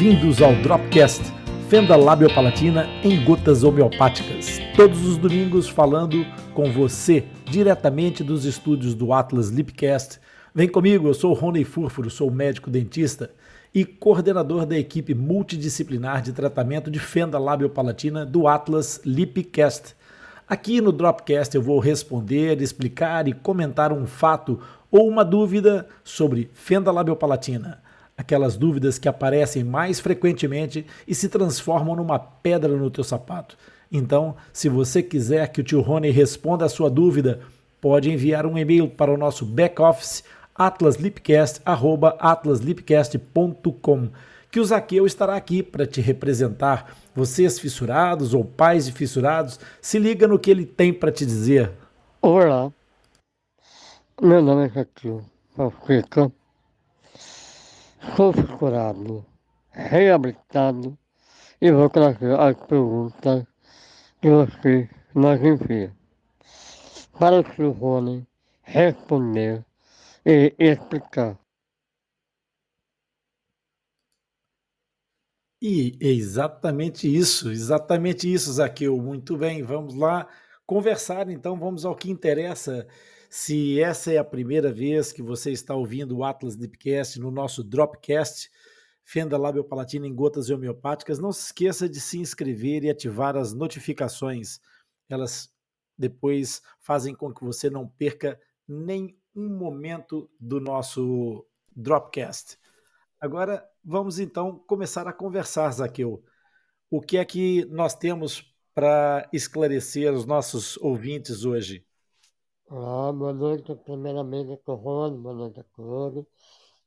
Bem-vindos ao Dropcast, fenda labiopalatina em gotas homeopáticas. Todos os domingos falando com você diretamente dos estúdios do Atlas Lipcast. Vem comigo, eu sou Rony Furfuro, sou médico dentista e coordenador da equipe multidisciplinar de tratamento de fenda labiopalatina do Atlas Lipcast. Aqui no Dropcast eu vou responder, explicar e comentar um fato ou uma dúvida sobre fenda labiopalatina aquelas dúvidas que aparecem mais frequentemente e se transformam numa pedra no teu sapato. Então, se você quiser que o tio Rony responda a sua dúvida, pode enviar um e-mail para o nosso back-office atlaslipcast@atlaslipcast.com, que o Zaqueu estará aqui para te representar. Vocês fissurados ou pais de fissurados, se liga no que ele tem para te dizer. Olá, meu nome é Zaqueu Africa sou curado, reabilitado e vou trazer as perguntas que você nos envia para o Silvone responder e explicar. E exatamente isso, exatamente isso, Zaqueu. Muito bem, vamos lá conversar então, vamos ao que interessa. Se essa é a primeira vez que você está ouvindo o Atlas Deepcast no nosso Dropcast, Fenda Labiopalatina em Gotas Homeopáticas, não se esqueça de se inscrever e ativar as notificações. Elas depois fazem com que você não perca nem um momento do nosso Dropcast. Agora vamos então começar a conversar, Zaqueu. O que é que nós temos para esclarecer os nossos ouvintes hoje? Olá, boa noite. Primeiramente, Corrone, boa noite a todos.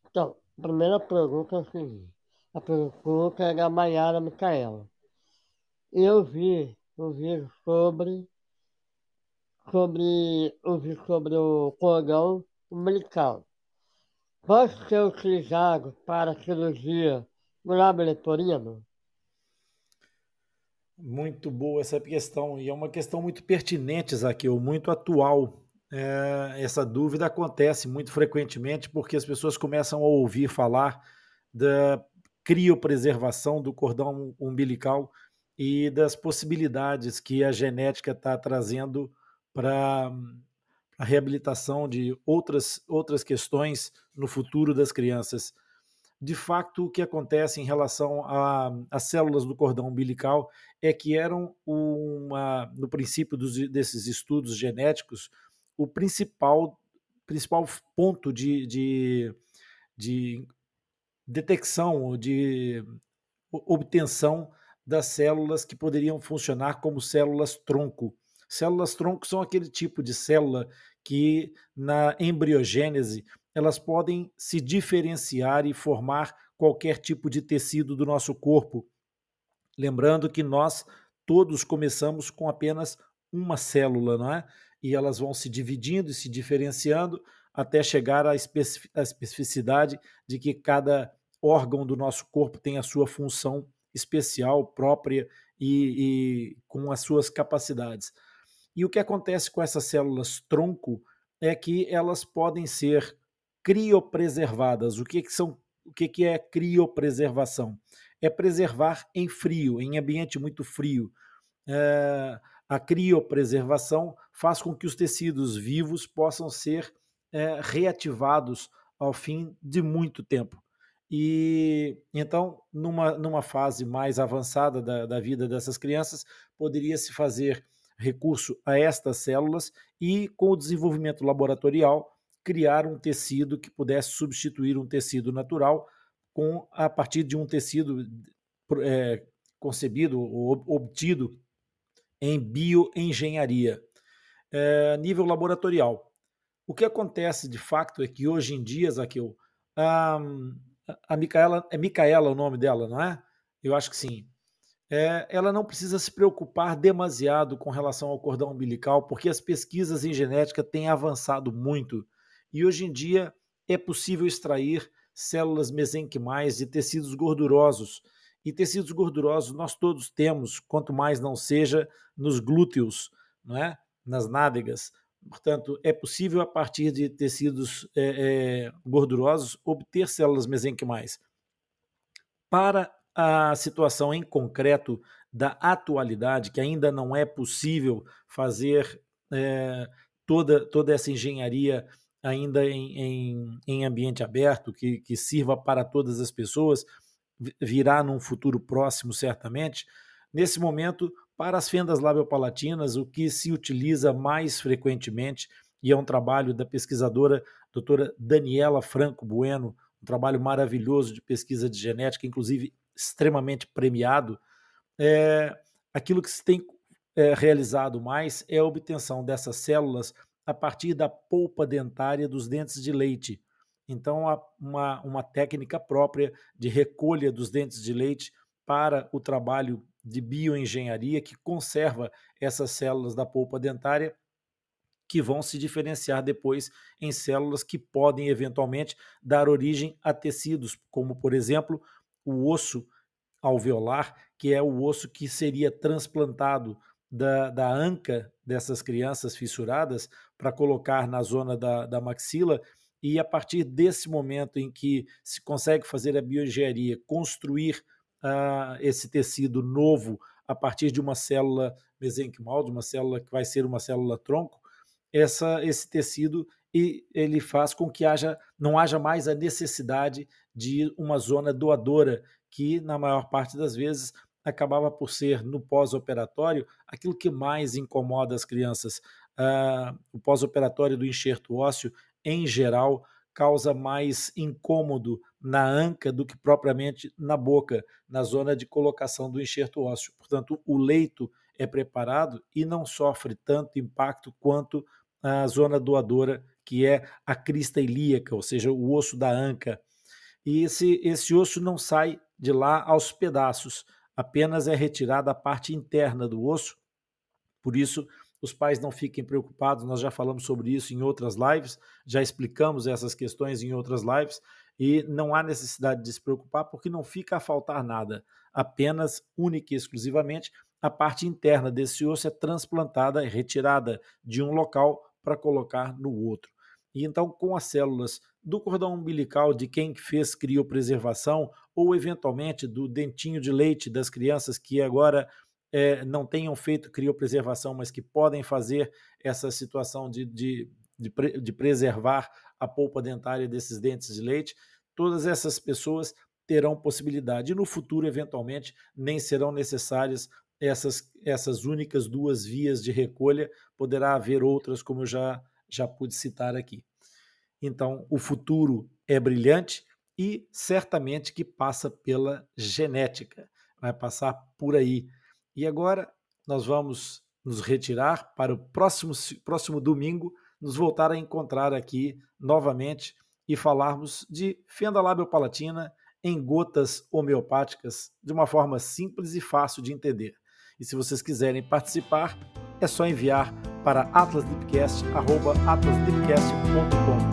Então, a primeira pergunta é a seguinte. A pergunta é da Maiara Micaela. Eu vi um vídeo sobre, sobre, um vídeo sobre o cordão umbilical. Pode ser utilizado para cirurgia no lábio? Muito boa essa questão, e é uma questão muito pertinente, Zaqueu, muito atual é, essa dúvida acontece muito frequentemente porque as pessoas começam a ouvir falar da criopreservação do cordão umbilical e das possibilidades que a genética está trazendo para a reabilitação de outras, outras questões no futuro das crianças. De fato, o que acontece em relação às células do cordão umbilical é que eram, uma, no princípio dos, desses estudos genéticos, o principal, principal ponto de, de, de detecção, de obtenção das células que poderiam funcionar como células tronco. Células tronco são aquele tipo de célula que na embriogênese elas podem se diferenciar e formar qualquer tipo de tecido do nosso corpo. Lembrando que nós todos começamos com apenas uma célula, não é? E elas vão se dividindo e se diferenciando até chegar à especificidade de que cada órgão do nosso corpo tem a sua função especial, própria e, e com as suas capacidades. E o que acontece com essas células tronco é que elas podem ser criopreservadas. O que, que são? O que, que é criopreservação? É preservar em frio, em ambiente muito frio. É, a criopreservação faz com que os tecidos vivos possam ser é, reativados ao fim de muito tempo. E então, numa, numa fase mais avançada da, da vida dessas crianças, poderia se fazer recurso a estas células e, com o desenvolvimento laboratorial, criar um tecido que pudesse substituir um tecido natural com a partir de um tecido é, concebido ou obtido em bioengenharia, é, nível laboratorial. O que acontece de fato é que hoje em dia, Zaqueu, a, a Micaela, é Micaela o nome dela, não é? Eu acho que sim. É, ela não precisa se preocupar demasiado com relação ao cordão umbilical, porque as pesquisas em genética têm avançado muito e hoje em dia é possível extrair células mesenquimais de tecidos gordurosos. E tecidos gordurosos nós todos temos, quanto mais não seja nos glúteos, não é? nas nádegas. Portanto, é possível, a partir de tecidos é, é, gordurosos, obter células mesenquimais. Para a situação em concreto da atualidade, que ainda não é possível fazer é, toda, toda essa engenharia ainda em, em, em ambiente aberto, que, que sirva para todas as pessoas, virá num futuro próximo, certamente. Nesse momento, para as fendas labiopalatinas, o que se utiliza mais frequentemente, e é um trabalho da pesquisadora doutora Daniela Franco Bueno, um trabalho maravilhoso de pesquisa de genética, inclusive extremamente premiado, é, aquilo que se tem é, realizado mais é a obtenção dessas células a partir da polpa dentária dos dentes de leite. Então, há uma, uma técnica própria de recolha dos dentes de leite para o trabalho de bioengenharia que conserva essas células da polpa dentária que vão se diferenciar depois em células que podem eventualmente dar origem a tecidos, como por exemplo o osso alveolar, que é o osso que seria transplantado da, da anca dessas crianças fissuradas para colocar na zona da, da maxila. E a partir desse momento em que se consegue fazer a bioengenharia, construir uh, esse tecido novo a partir de uma célula mesenquimal, de uma célula que vai ser uma célula tronco, essa, esse tecido e ele faz com que haja, não haja mais a necessidade de uma zona doadora, que na maior parte das vezes acabava por ser no pós-operatório aquilo que mais incomoda as crianças. Uh, o pós-operatório do enxerto ósseo, em geral, causa mais incômodo na anca do que propriamente na boca, na zona de colocação do enxerto ósseo. Portanto, o leito é preparado e não sofre tanto impacto quanto a zona doadora, que é a crista ilíaca, ou seja, o osso da anca. E esse, esse osso não sai de lá aos pedaços apenas é retirada a parte interna do osso. Por isso, os pais não fiquem preocupados, nós já falamos sobre isso em outras lives, já explicamos essas questões em outras lives, e não há necessidade de se preocupar porque não fica a faltar nada, apenas, única e exclusivamente, a parte interna desse osso é transplantada, retirada de um local para colocar no outro. E então, com as células do cordão umbilical de quem fez criopreservação ou eventualmente do dentinho de leite das crianças que agora é, não tenham feito criopreservação, mas que podem fazer essa situação de, de, de, de preservar a polpa dentária desses dentes de leite, todas essas pessoas terão possibilidade. E no futuro, eventualmente, nem serão necessárias essas, essas únicas duas vias de recolha, poderá haver outras, como eu já, já pude citar aqui. Então, o futuro é brilhante e certamente que passa pela genética, vai passar por aí. E agora nós vamos nos retirar para o próximo, próximo domingo, nos voltar a encontrar aqui novamente e falarmos de fenda labiopalatina em gotas homeopáticas de uma forma simples e fácil de entender. E se vocês quiserem participar, é só enviar para atlasdeepcast.com